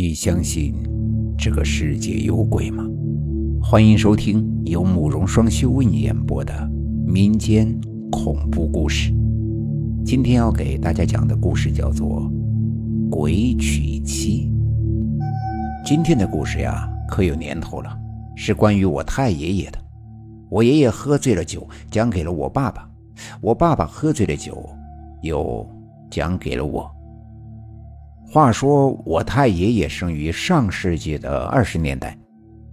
你相信这个世界有鬼吗？欢迎收听由慕容双修为你演播的民间恐怖故事。今天要给大家讲的故事叫做《鬼娶妻》。今天的故事呀，可有年头了，是关于我太爷爷的。我爷爷喝醉了酒，讲给了我爸爸；我爸爸喝醉了酒，又讲给了我。话说，我太爷爷生于上世纪的二十年代，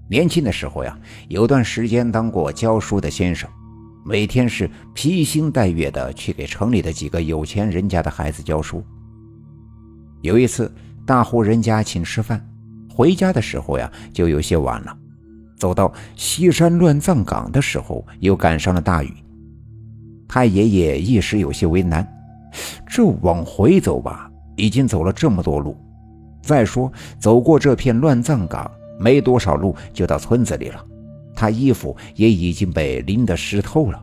年轻的时候呀，有段时间当过教书的先生，每天是披星戴月的去给城里的几个有钱人家的孩子教书。有一次，大户人家请吃饭，回家的时候呀，就有些晚了。走到西山乱葬岗的时候，又赶上了大雨。太爷爷一时有些为难，这往回走吧。已经走了这么多路，再说走过这片乱葬岗，没多少路就到村子里了。他衣服也已经被淋得湿透了。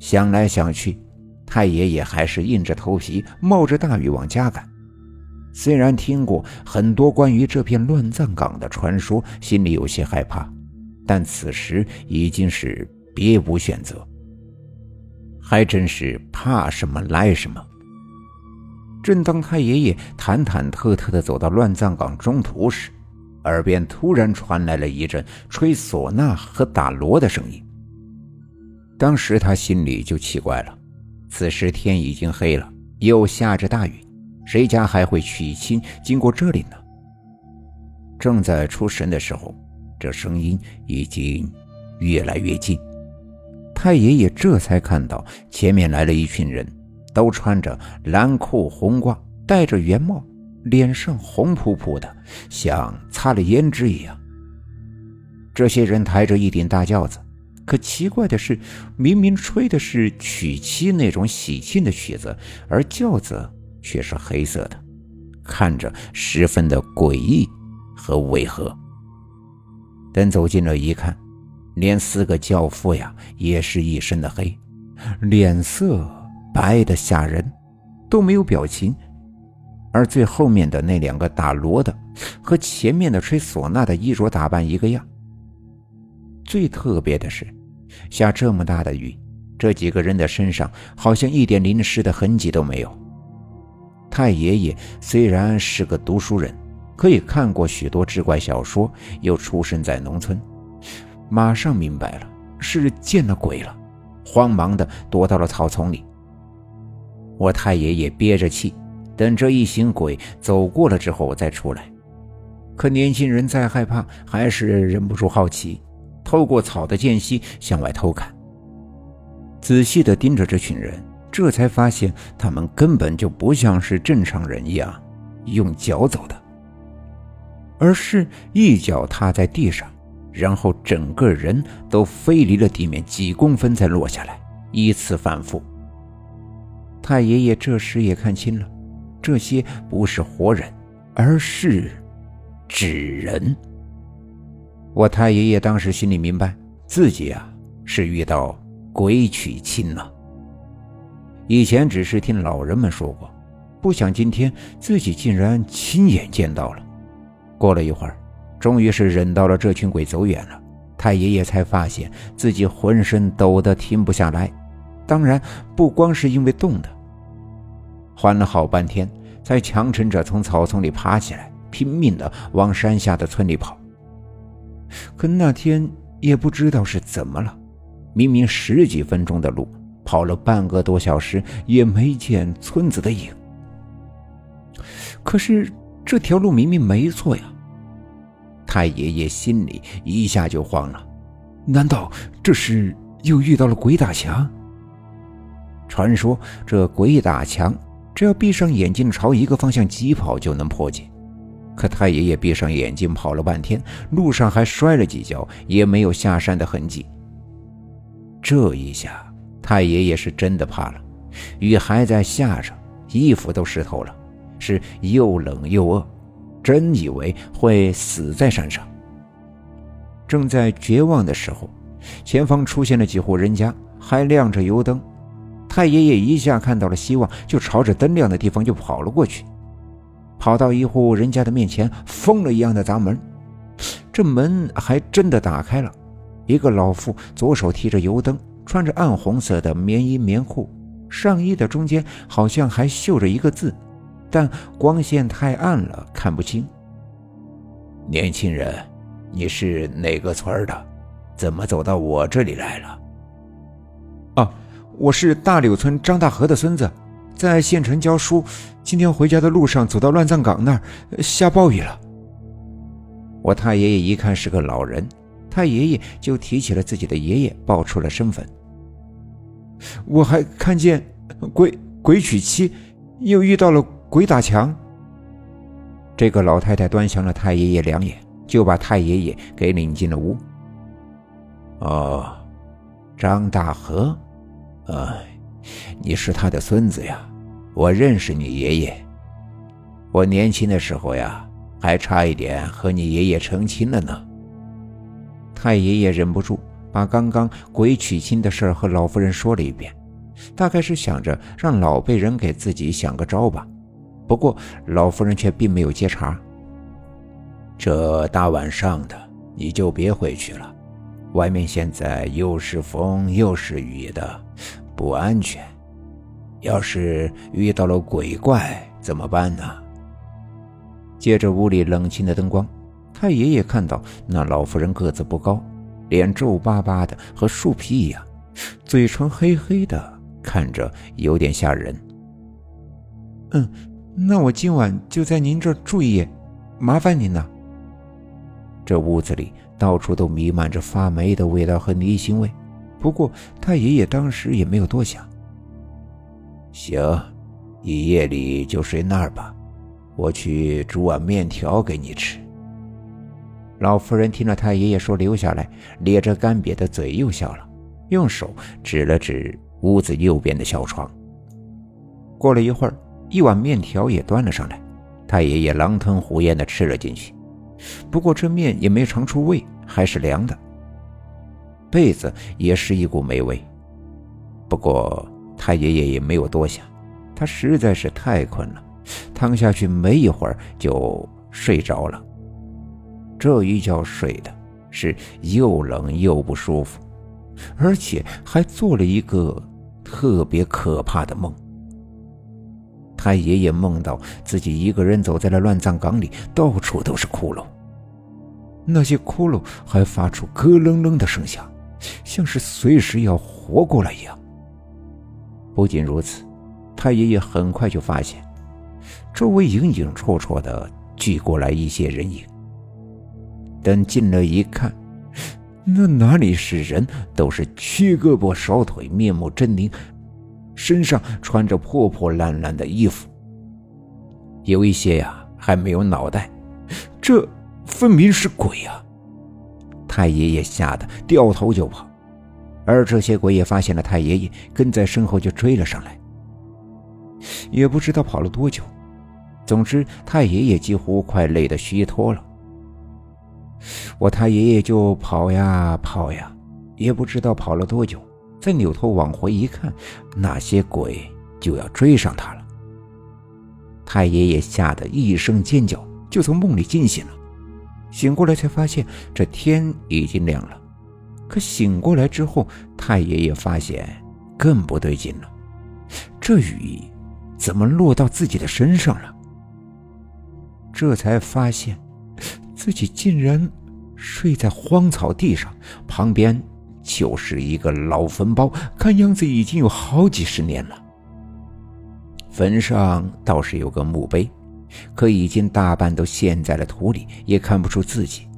想来想去，太爷爷还是硬着头皮冒着大雨往家赶。虽然听过很多关于这片乱葬岗的传说，心里有些害怕，但此时已经是别无选择。还真是怕什么来什么。正当太爷爷忐忐忑忑地走到乱葬岗中途时，耳边突然传来了一阵吹唢呐和打锣的声音。当时他心里就奇怪了：此时天已经黑了，又下着大雨，谁家还会娶亲经过这里呢？正在出神的时候，这声音已经越来越近。太爷爷这才看到前面来了一群人。都穿着蓝裤红褂，戴着圆帽，脸上红扑扑的，像擦了胭脂一样。这些人抬着一顶大轿子，可奇怪的是，明明吹的是娶妻那种喜庆的曲子，而轿子却是黑色的，看着十分的诡异和违和。等走近了一看，连四个轿夫呀，也是一身的黑，脸色。白的吓人，都没有表情，而最后面的那两个打锣的，和前面的吹唢呐的衣着打扮一个样。最特别的是，下这么大的雨，这几个人的身上好像一点淋湿的痕迹都没有。太爷爷虽然是个读书人，可以看过许多志怪小说，又出生在农村，马上明白了是见了鬼了，慌忙的躲到了草丛里。我太爷爷憋着气，等这一行鬼走过了之后我再出来。可年轻人再害怕，还是忍不住好奇，透过草的间隙向外偷看。仔细的盯着这群人，这才发现他们根本就不像是正常人一样用脚走的，而是一脚踏在地上，然后整个人都飞离了地面几公分再落下来，依次反复。太爷爷这时也看清了，这些不是活人，而是纸人。我太爷爷当时心里明白，自己啊是遇到鬼娶亲了。以前只是听老人们说过，不想今天自己竟然亲眼见到了。过了一会儿，终于是忍到了这群鬼走远了，太爷爷才发现自己浑身抖得停不下来。当然，不光是因为冻的。缓了好半天，才强撑着从草丛里爬起来，拼命的往山下的村里跑。可那天也不知道是怎么了，明明十几分钟的路，跑了半个多小时也没见村子的影。可是这条路明明没错呀！太爷爷心里一下就慌了，难道这是又遇到了鬼打墙？传说这鬼打墙。只要闭上眼睛朝一个方向疾跑就能破解，可太爷爷闭上眼睛跑了半天，路上还摔了几跤，也没有下山的痕迹。这一下，太爷爷是真的怕了。雨还在下着，衣服都湿透了，是又冷又饿，真以为会死在山上。正在绝望的时候，前方出现了几户人家，还亮着油灯。太爷爷一下看到了希望，就朝着灯亮的地方就跑了过去。跑到一户人家的面前，疯了一样的砸门。这门还真的打开了，一个老妇左手提着油灯，穿着暗红色的棉衣棉裤，上衣的中间好像还绣着一个字，但光线太暗了，看不清。年轻人，你是哪个村的？怎么走到我这里来了？我是大柳村张大河的孙子，在县城教书。今天回家的路上，走到乱葬岗那儿，下暴雨了。我太爷爷一看是个老人，太爷爷就提起了自己的爷爷，报出了身份。我还看见鬼鬼娶妻，又遇到了鬼打墙。这个老太太端详了太爷爷两眼，就把太爷爷给领进了屋。哦，张大河，哎，你是他的孙子呀，我认识你爷爷。我年轻的时候呀，还差一点和你爷爷成亲了呢。太爷爷忍不住把刚刚鬼娶亲的事和老夫人说了一遍，大概是想着让老辈人给自己想个招吧。不过老夫人却并没有接茬。这大晚上的，你就别回去了，外面现在又是风又是雨的，不安全。要是遇到了鬼怪怎么办呢？借着屋里冷清的灯光，太爷爷看到那老妇人个子不高，脸皱巴巴的，和树皮一样，嘴唇黑黑的，看着有点吓人。嗯。那我今晚就在您这儿住一夜，麻烦您了。这屋子里到处都弥漫着发霉的味道和泥腥味，不过太爷爷当时也没有多想。行，你夜里就睡那儿吧，我去煮碗面条给你吃。老夫人听了太爷爷说留下来，咧着干瘪的嘴又笑了，用手指了指屋子右边的小床。过了一会儿。一碗面条也端了上来，太爷爷狼吞虎咽地吃了进去。不过这面也没尝出味，还是凉的。被子也是一股霉味。不过太爷爷也没有多想，他实在是太困了，躺下去没一会儿就睡着了。这一觉睡的是又冷又不舒服，而且还做了一个特别可怕的梦。太爷爷梦到自己一个人走在了乱葬岗里，到处都是窟窿，那些窟窿还发出咯楞楞的声响，像是随时要活过来一样。不仅如此，太爷爷很快就发现，周围影影绰绰的聚过来一些人影。等进了一看，那哪里是人，都是缺胳膊少腿、面目狰狞。身上穿着破破烂烂的衣服，有一些呀还没有脑袋，这分明是鬼呀！太爷爷吓得掉头就跑，而这些鬼也发现了太爷爷，跟在身后就追了上来。也不知道跑了多久，总之太爷爷几乎快累得虚脱了。我太爷爷就跑呀跑呀，也不知道跑了多久。再扭头往回一看，那些鬼就要追上他了。太爷爷吓得一声尖叫，就从梦里惊醒了。醒过来才发现这天已经亮了。可醒过来之后，太爷爷发现更不对劲了。这雨怎么落到自己的身上了？这才发现自己竟然睡在荒草地上，旁边。就是一个老坟包，看样子已经有好几十年了。坟上倒是有个墓碑，可已经大半都陷在了土里，也看不出自己。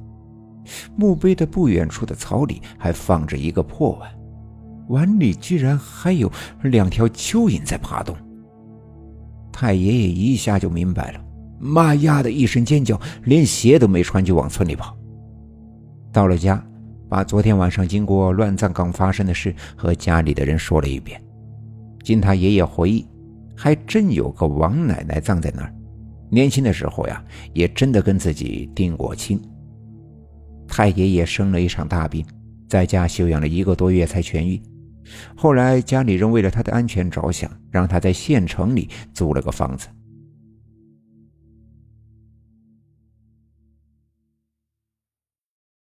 墓碑的不远处的草里还放着一个破碗，碗里居然还有两条蚯蚓在爬动。太爷爷一下就明白了，妈呀的一声尖叫，连鞋都没穿就往村里跑。到了家。把昨天晚上经过乱葬岗发生的事和家里的人说了一遍。经他爷爷回忆，还真有个王奶奶葬在那儿。年轻的时候呀，也真的跟自己定过亲。太爷爷生了一场大病，在家休养了一个多月才痊愈。后来家里人为了他的安全着想，让他在县城里租了个房子。